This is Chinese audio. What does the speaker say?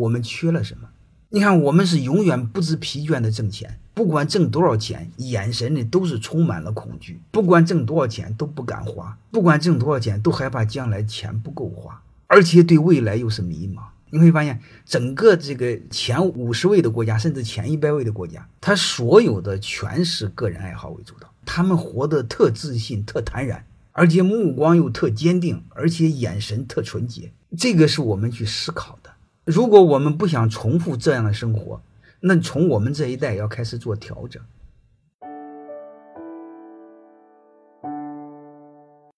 我们缺了什么？你看，我们是永远不知疲倦的挣钱，不管挣多少钱，眼神里都是充满了恐惧；不管挣多少钱都不敢花，不管挣多少钱都害怕将来钱不够花，而且对未来又是迷茫。你会发现，整个这个前五十位的国家，甚至前一百位的国家，他所有的全是个人爱好为主导，他们活得特自信、特坦然，而且目光又特坚定，而且眼神特纯洁。这个是我们去思考的。如果我们不想重复这样的生活，那从我们这一代要开始做调整。